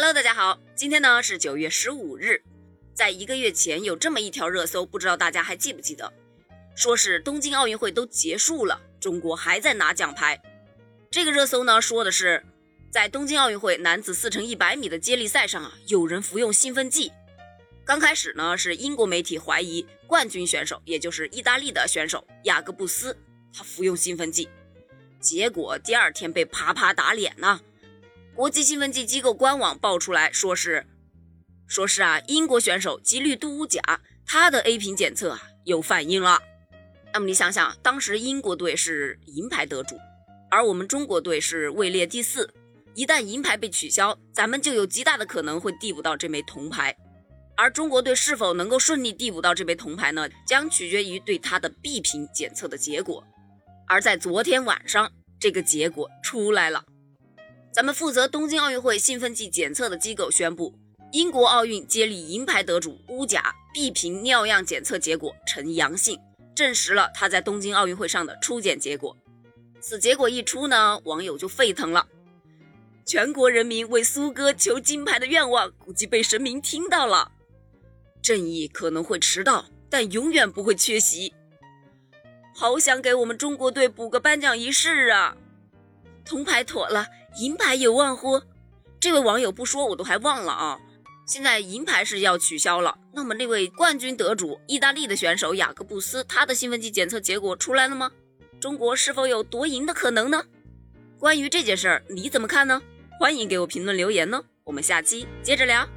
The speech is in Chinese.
Hello，大家好，今天呢是九月十五日，在一个月前有这么一条热搜，不知道大家还记不记得？说是东京奥运会都结束了，中国还在拿奖牌。这个热搜呢说的是，在东京奥运会男子四乘一百米的接力赛上啊，有人服用兴奋剂。刚开始呢是英国媒体怀疑冠军选手，也就是意大利的选手雅各布斯，他服用兴奋剂，结果第二天被啪啪打脸呢。国际兴奋剂机构官网爆出来说是，说是啊，英国选手吉律杜乌贾他的 A 瓶检测啊有反应了。那么你想想，当时英国队是银牌得主，而我们中国队是位列第四，一旦银牌被取消，咱们就有极大的可能会递补到这枚铜牌。而中国队是否能够顺利递补到这枚铜牌呢？将取决于对他的 B 瓶检测的结果。而在昨天晚上，这个结果出来了。咱们负责东京奥运会兴奋剂检测的机构宣布，英国奥运接力银牌得主乌贾 B 瓶尿样检测结果呈阳性，证实了他在东京奥运会上的初检结果。此结果一出呢，网友就沸腾了，全国人民为苏哥求金牌的愿望估计被神明听到了。正义可能会迟到，但永远不会缺席。好想给我们中国队补个颁奖仪式啊！铜牌妥了。银牌有望乎？这位网友不说我都还忘了啊！现在银牌是要取消了，那么那位冠军得主意大利的选手雅各布斯，他的兴奋剂检测结果出来了吗？中国是否有夺银的可能呢？关于这件事儿，你怎么看呢？欢迎给我评论留言呢，我们下期接着聊。